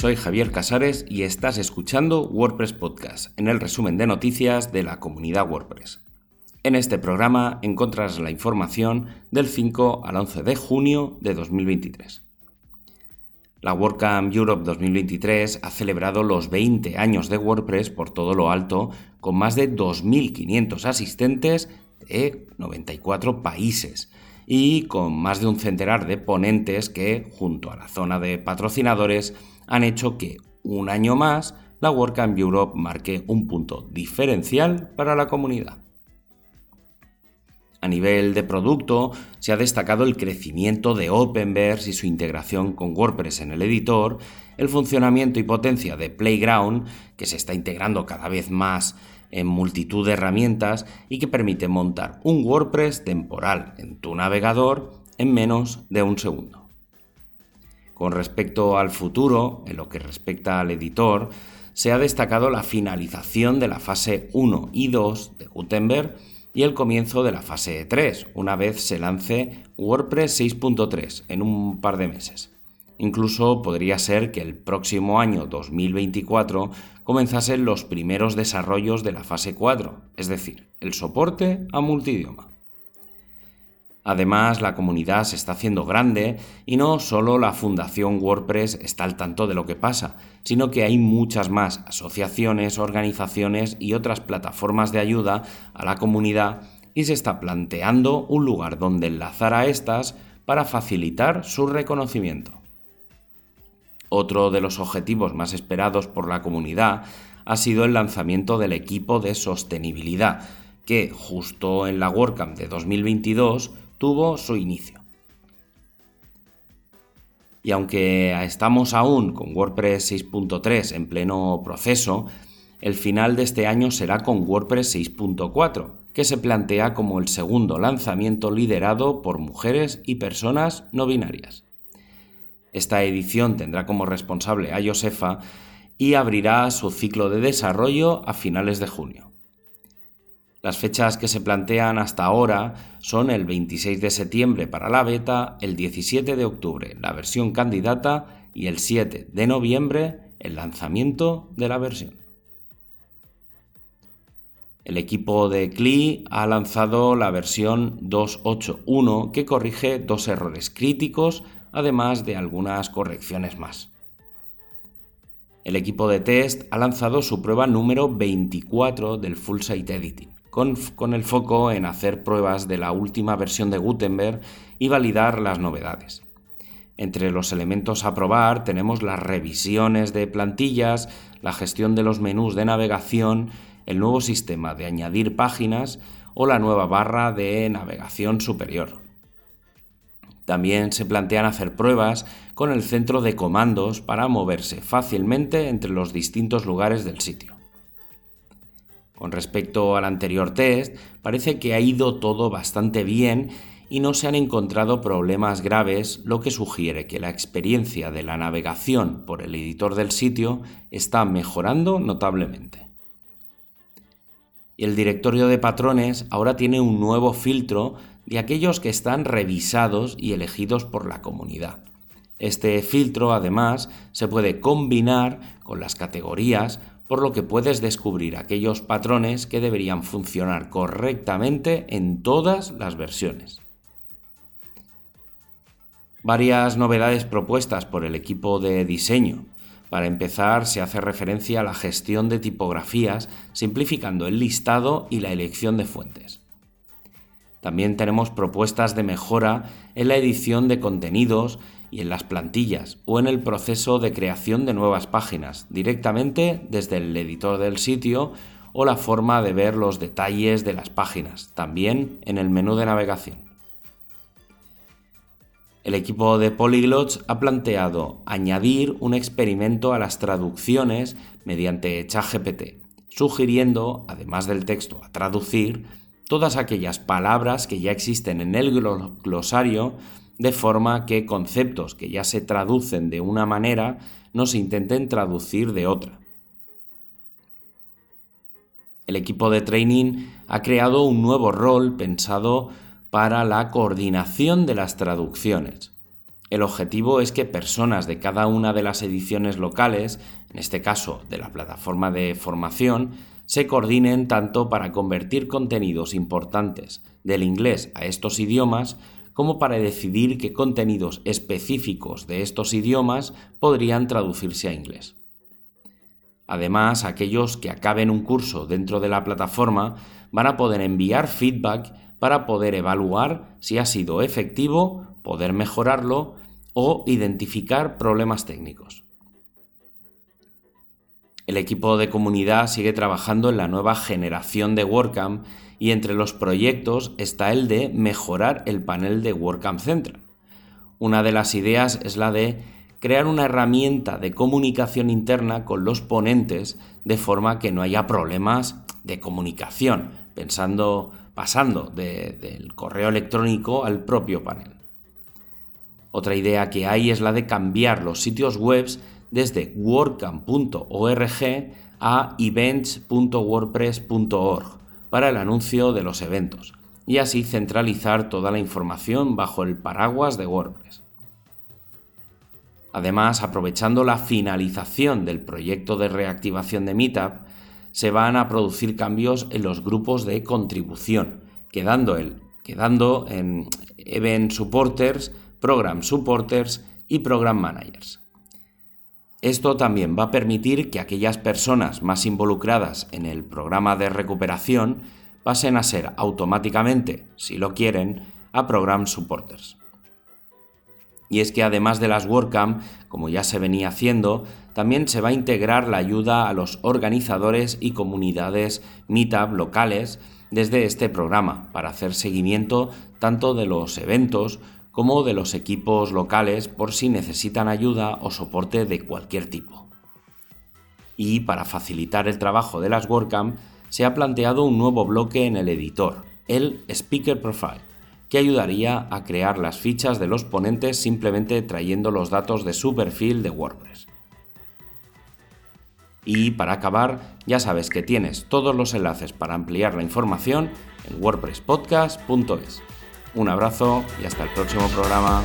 soy Javier Casares y estás escuchando WordPress Podcast, en el resumen de noticias de la comunidad WordPress. En este programa encontrarás la información del 5 al 11 de junio de 2023. La WordCamp Europe 2023 ha celebrado los 20 años de WordPress por todo lo alto, con más de 2.500 asistentes de 94 países y con más de un centenar de ponentes que, junto a la zona de patrocinadores, han hecho que un año más la WordCamp Europe marque un punto diferencial para la comunidad. A nivel de producto, se ha destacado el crecimiento de Openverse y su integración con WordPress en el editor, el funcionamiento y potencia de Playground, que se está integrando cada vez más en multitud de herramientas y que permite montar un WordPress temporal en tu navegador en menos de un segundo. Con respecto al futuro, en lo que respecta al editor, se ha destacado la finalización de la fase 1 y 2 de Gutenberg y el comienzo de la fase 3, una vez se lance WordPress 6.3 en un par de meses. Incluso podría ser que el próximo año 2024 comenzasen los primeros desarrollos de la fase 4, es decir, el soporte a multidioma. Además, la comunidad se está haciendo grande y no solo la Fundación WordPress está al tanto de lo que pasa, sino que hay muchas más asociaciones, organizaciones y otras plataformas de ayuda a la comunidad y se está planteando un lugar donde enlazar a estas para facilitar su reconocimiento. Otro de los objetivos más esperados por la comunidad ha sido el lanzamiento del equipo de sostenibilidad, que justo en la WordCamp de 2022 tuvo su inicio. Y aunque estamos aún con WordPress 6.3 en pleno proceso, el final de este año será con WordPress 6.4, que se plantea como el segundo lanzamiento liderado por mujeres y personas no binarias. Esta edición tendrá como responsable a Josefa y abrirá su ciclo de desarrollo a finales de junio. Las fechas que se plantean hasta ahora son el 26 de septiembre para la beta, el 17 de octubre la versión candidata y el 7 de noviembre el lanzamiento de la versión. El equipo de CLI ha lanzado la versión 2.8.1 que corrige dos errores críticos, además de algunas correcciones más. El equipo de test ha lanzado su prueba número 24 del Full Site Editing con, el foco en hacer pruebas de la última versión de Gutenberg y validar las novedades. Entre los elementos a probar tenemos las revisiones de plantillas, la gestión de los menús de navegación, el nuevo sistema de añadir páginas o la nueva barra de navegación superior. También se plantean hacer pruebas con el centro de comandos para moverse fácilmente entre los distintos lugares del sitio. Con respecto al anterior test, parece que ha ido todo bastante bien y no se han encontrado problemas graves, lo que sugiere que la experiencia de la navegación por el editor del sitio está mejorando notablemente. Y el directorio de patrones ahora tiene un nuevo filtro de aquellos que están revisados y elegidos por la comunidad. Este filtro, además, se puede combinar con las categorías por lo que puedes descubrir aquellos patrones que deberían funcionar correctamente en todas las versiones. Varias novedades propuestas por el equipo de diseño. Para empezar, se hace referencia a la gestión de tipografías, simplificando el listado y la elección de fuentes. También tenemos propuestas de mejora en la edición de contenidos y en las plantillas o en el proceso de creación de nuevas páginas, directamente desde el editor del sitio o la forma de ver los detalles de las páginas, también en el menú de navegación. El equipo de Polyglots ha planteado añadir un experimento a las traducciones mediante ChatGPT, sugiriendo, además del texto a traducir, todas aquellas palabras que ya existen en el glosario de forma que conceptos que ya se traducen de una manera no se intenten traducir de otra. El equipo de training ha creado un nuevo rol pensado para la coordinación de las traducciones. El objetivo es que personas de cada una de las ediciones locales, en este caso de la plataforma de formación, se coordinen tanto para convertir contenidos importantes del inglés a estos idiomas como para decidir qué contenidos específicos de estos idiomas podrían traducirse a inglés. Además, aquellos que acaben un curso dentro de la plataforma van a poder enviar feedback para poder evaluar si ha sido efectivo, poder mejorarlo o identificar problemas técnicos. El equipo de comunidad sigue trabajando en la nueva generación de WordCamp y entre los proyectos está el de mejorar el panel de WordCamp Central. Una de las ideas es la de crear una herramienta de comunicación interna con los ponentes de forma que no haya problemas de comunicación, pensando, pasando del correo electrónico al propio panel. Otra idea que hay es la de cambiar los sitios web desde wordcamp.org a events.wordpress.org para el anuncio de los eventos y así centralizar toda la información bajo el paraguas de WordPress. Además, aprovechando la finalización del proyecto de reactivación de Meetup, se van a producir cambios en los grupos de contribución, quedando, el, quedando en Event Supporters Program Supporters y Program Managers. Esto también va a permitir que aquellas personas más involucradas en el programa de recuperación pasen a ser automáticamente, si lo quieren, a Program Supporters. Y es que además de las WordCamp, como ya se venía haciendo, también se va a integrar la ayuda a los organizadores y comunidades Meetup locales desde este programa para hacer seguimiento tanto de los eventos como de los equipos locales por si necesitan ayuda o soporte de cualquier tipo. Y para facilitar el trabajo de las WordCamp, se ha planteado un nuevo bloque en el editor, el Speaker Profile, que ayudaría a crear las fichas de los ponentes simplemente trayendo los datos de su perfil de WordPress. Y para acabar, ya sabes que tienes todos los enlaces para ampliar la información en wordpresspodcast.es. Un abrazo y hasta el próximo programa.